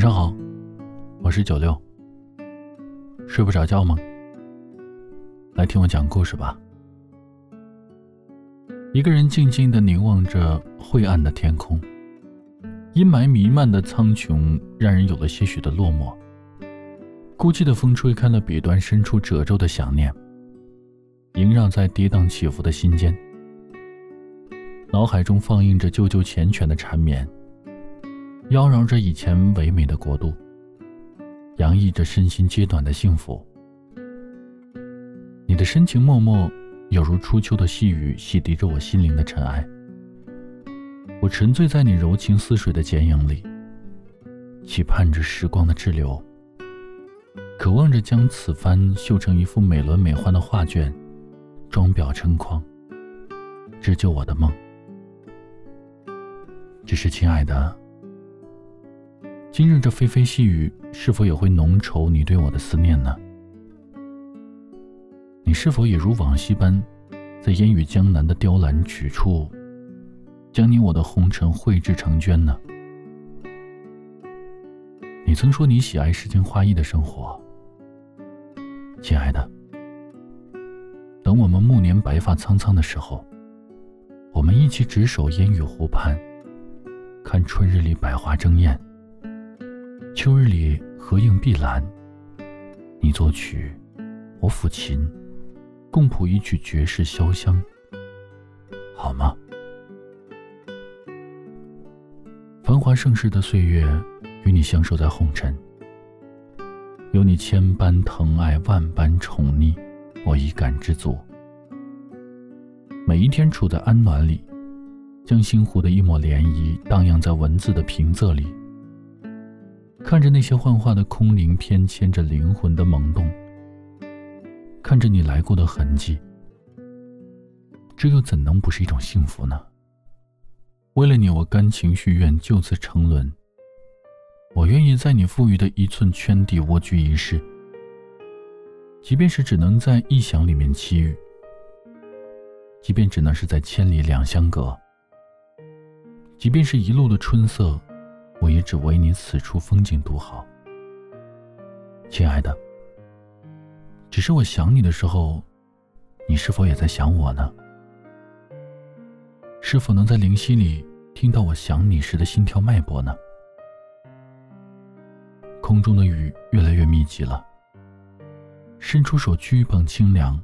晚上好，我是九六。睡不着觉吗？来听我讲故事吧。一个人静静的凝望着晦暗的天空，阴霾弥漫的苍穹让人有了些许的落寞。孤寂的风吹开了彼端伸出褶皱的想念，萦绕在跌宕起伏的心间。脑海中放映着旧旧缱绻的缠绵，妖娆着以前唯美的国度，洋溢着身心皆短的幸福。你的深情脉脉，有如初秋的细雨，洗涤着我心灵的尘埃。我沉醉在你柔情似水的剪影里，期盼着时光的滞留，渴望着将此番绣成一幅美轮美奂的画卷，装裱成框，织就我的梦。只是，亲爱的，今日这霏霏细雨，是否也会浓稠你对我的思念呢？你是否也如往昔般，在烟雨江南的雕栏曲处，将你我的红尘绘制成卷呢？你曾说你喜爱诗情画意的生活，亲爱的，等我们暮年白发苍苍的时候，我们一起执手烟雨湖畔。看春日里百花争艳，秋日里合影碧蓝。你作曲，我抚琴，共谱一曲绝世潇湘，好吗？繁华盛世的岁月，与你相守在红尘，有你千般疼爱，万般宠溺，我已感知足。每一天处在安暖里。将心湖的一抹涟漪荡漾在文字的平仄里，看着那些幻化的空灵，偏牵着灵魂的萌动。看着你来过的痕迹，这又怎能不是一种幸福呢？为了你，我甘情续愿，就此沉沦。我愿意在你赋予的一寸圈地蜗居一世，即便是只能在臆想里面栖遇，即便只能是在千里两相隔。即便是一路的春色，我也只为你此处风景独好。亲爱的，只是我想你的时候，你是否也在想我呢？是否能在灵犀里听到我想你时的心跳脉搏呢？空中的雨越来越密集了，伸出手去一捧清凉。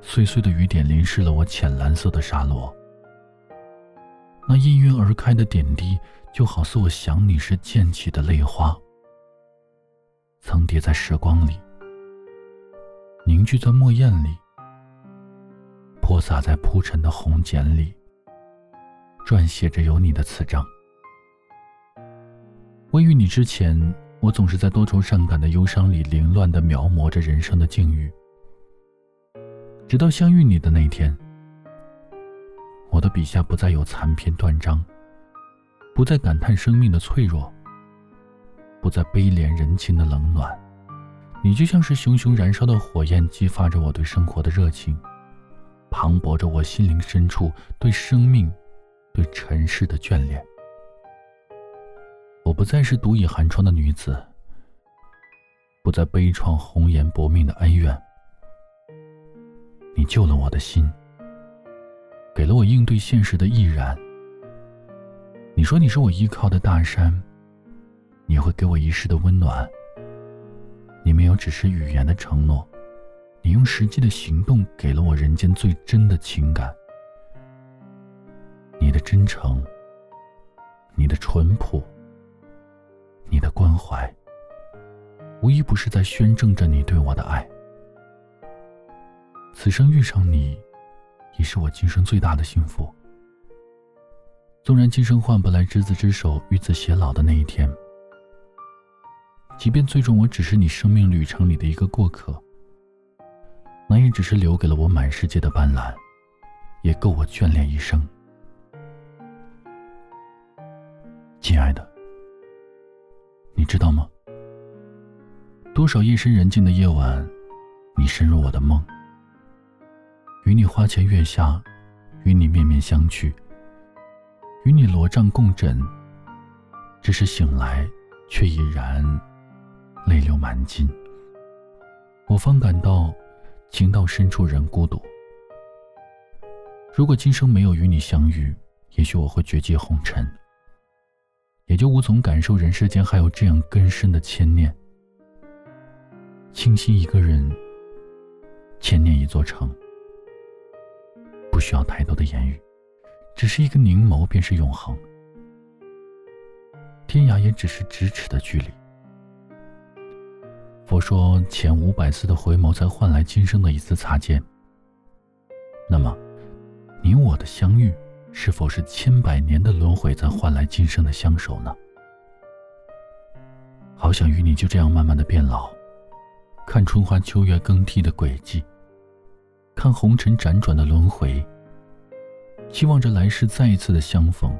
碎碎的雨点淋湿了我浅蓝色的纱罗。那氤氲而开的点滴，就好似我想你时溅起的泪花，层叠在时光里，凝聚在墨砚里，泼洒在铺陈的红笺里，撰写着有你的词章。未遇你之前，我总是在多愁善感的忧伤里凌乱的描摹着人生的境遇，直到相遇你的那天。我的笔下不再有残篇断章，不再感叹生命的脆弱，不再悲怜人情的冷暖。你就像是熊熊燃烧的火焰，激发着我对生活的热情，磅礴着我心灵深处对生命、对尘世的眷恋。我不再是独倚寒窗的女子，不再悲怆红颜薄命的恩怨。你救了我的心。给了我应对现实的毅然。你说你是我依靠的大山，你会给我一世的温暖。你没有只是语言的承诺，你用实际的行动给了我人间最真的情感。你的真诚，你的淳朴，你的关怀，无一不是在宣证着你对我的爱。此生遇上你。你是我今生最大的幸福。纵然今生换不来执子之手，与子偕老的那一天，即便最终我只是你生命旅程里的一个过客，那也只是留给了我满世界的斑斓，也够我眷恋一生。亲爱的，你知道吗？多少夜深人静的夜晚，你深入我的梦。与你花前月下，与你面面相觑，与你罗帐共枕。只是醒来，却已然泪流满襟。我方感到情到深处人孤独。如果今生没有与你相遇，也许我会绝迹红尘，也就无从感受人世间还有这样根深的牵念。倾心一个人，牵念一座城，不需要太多的言语，只是一个凝眸便是永恒。天涯也只是咫尺的距离。佛说，前五百次的回眸才换来今生的一次擦肩。那么，你我的相遇，是否是千百年的轮回才换来今生的相守呢？好想与你就这样慢慢的变老。看春花秋月更替的轨迹，看红尘辗转的轮回。期望着来世再一次的相逢，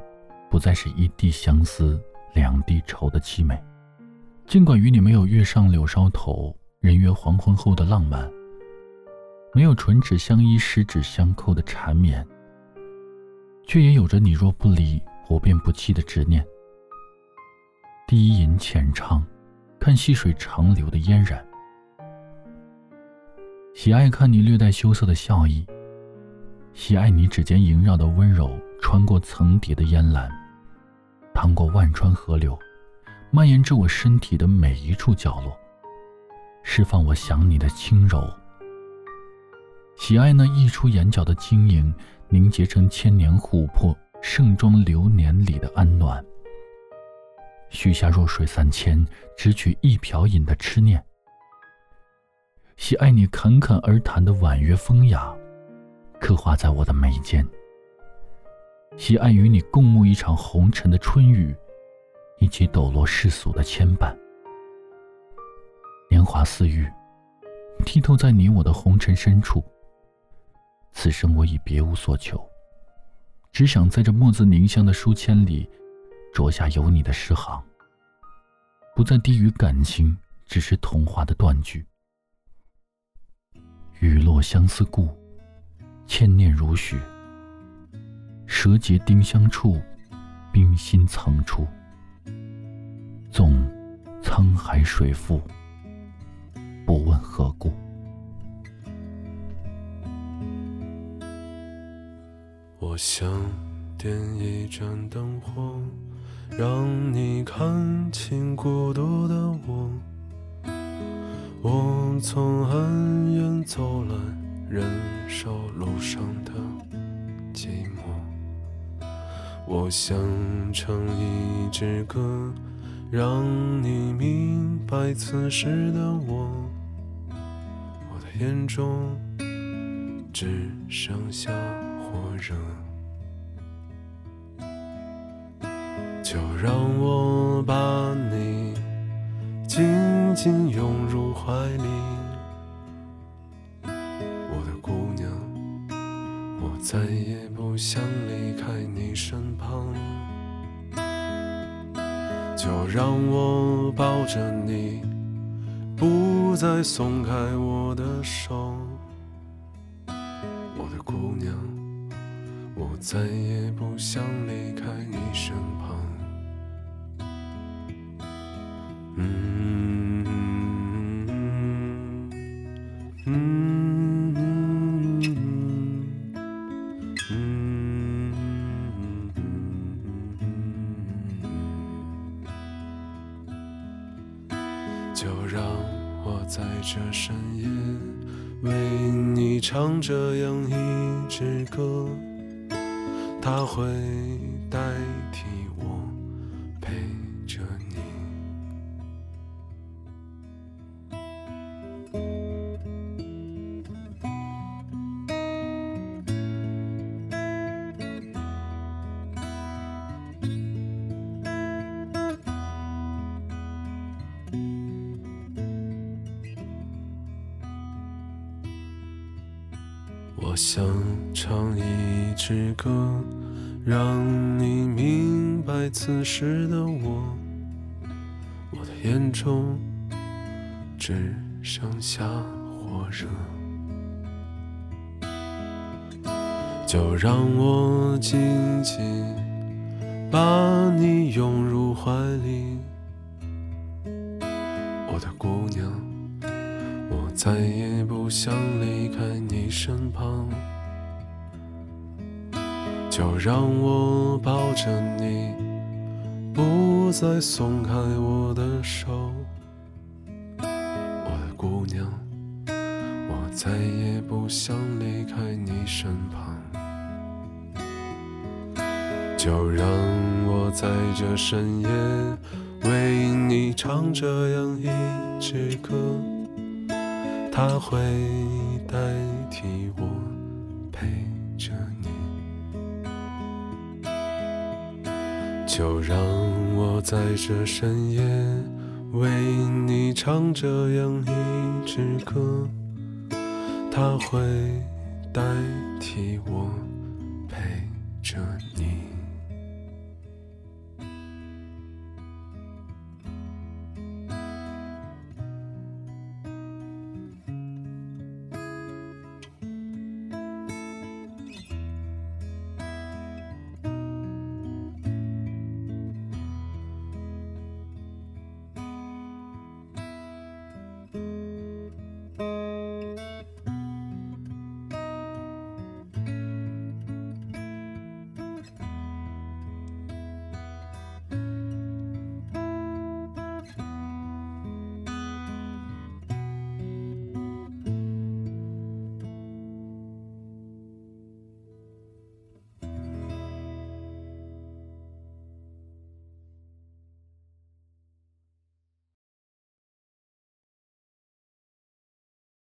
不再是一地相思两地愁的凄美。尽管与你没有月上柳梢头，人约黄昏后的浪漫，没有唇齿相依十指相扣的缠绵，却也有着你若不离，我便不弃的执念。低吟浅唱，看细水长流的嫣然。喜爱看你略带羞涩的笑意，喜爱你指尖萦绕的温柔，穿过层叠的烟岚，淌过万川河流，蔓延至我身体的每一处角落，释放我想你的轻柔。喜爱那溢出眼角的晶莹，凝结成千年琥珀盛装流年里的安暖。许下弱水三千，只取一瓢饮的痴念。喜爱你侃侃而谈的婉约风雅，刻画在我的眉间。喜爱与你共沐一场红尘的春雨，以及抖落世俗的牵绊。年华似玉，剔透在你我的红尘深处。此生我已别无所求，只想在这墨字凝香的书签里，着下有你的诗行。不再低于感情，只是童话的断句。雨落相思故，千念如许。舌结丁香处，冰心藏处。纵沧海水复，不问何故。我想点一盏灯火，让你看清孤独我从很远走来，忍受路上的寂寞。我想唱一支歌，让你明白此时的我。我的眼中只剩下火热，就让我把你紧。紧紧拥入怀里，我的姑娘，我再也不想离开你身旁。就让我抱着你，不再松开我的手，我的姑娘，我再也不想离开你身旁。嗯这深夜为你唱这样一支歌，它会代替我陪着你。我想唱一支歌，让你明白此时的我。我的眼中只剩下火热，就让我紧紧把你拥入怀里。我的姑娘再也不想离开你身旁。就让我抱着你，不再松开我的手，我的姑娘，我再也不想离开你身旁。就让我在这深夜为你唱这样一支歌，它会代替我陪着你。就让我在这深夜为你唱这样一支歌，它会代替我陪着你。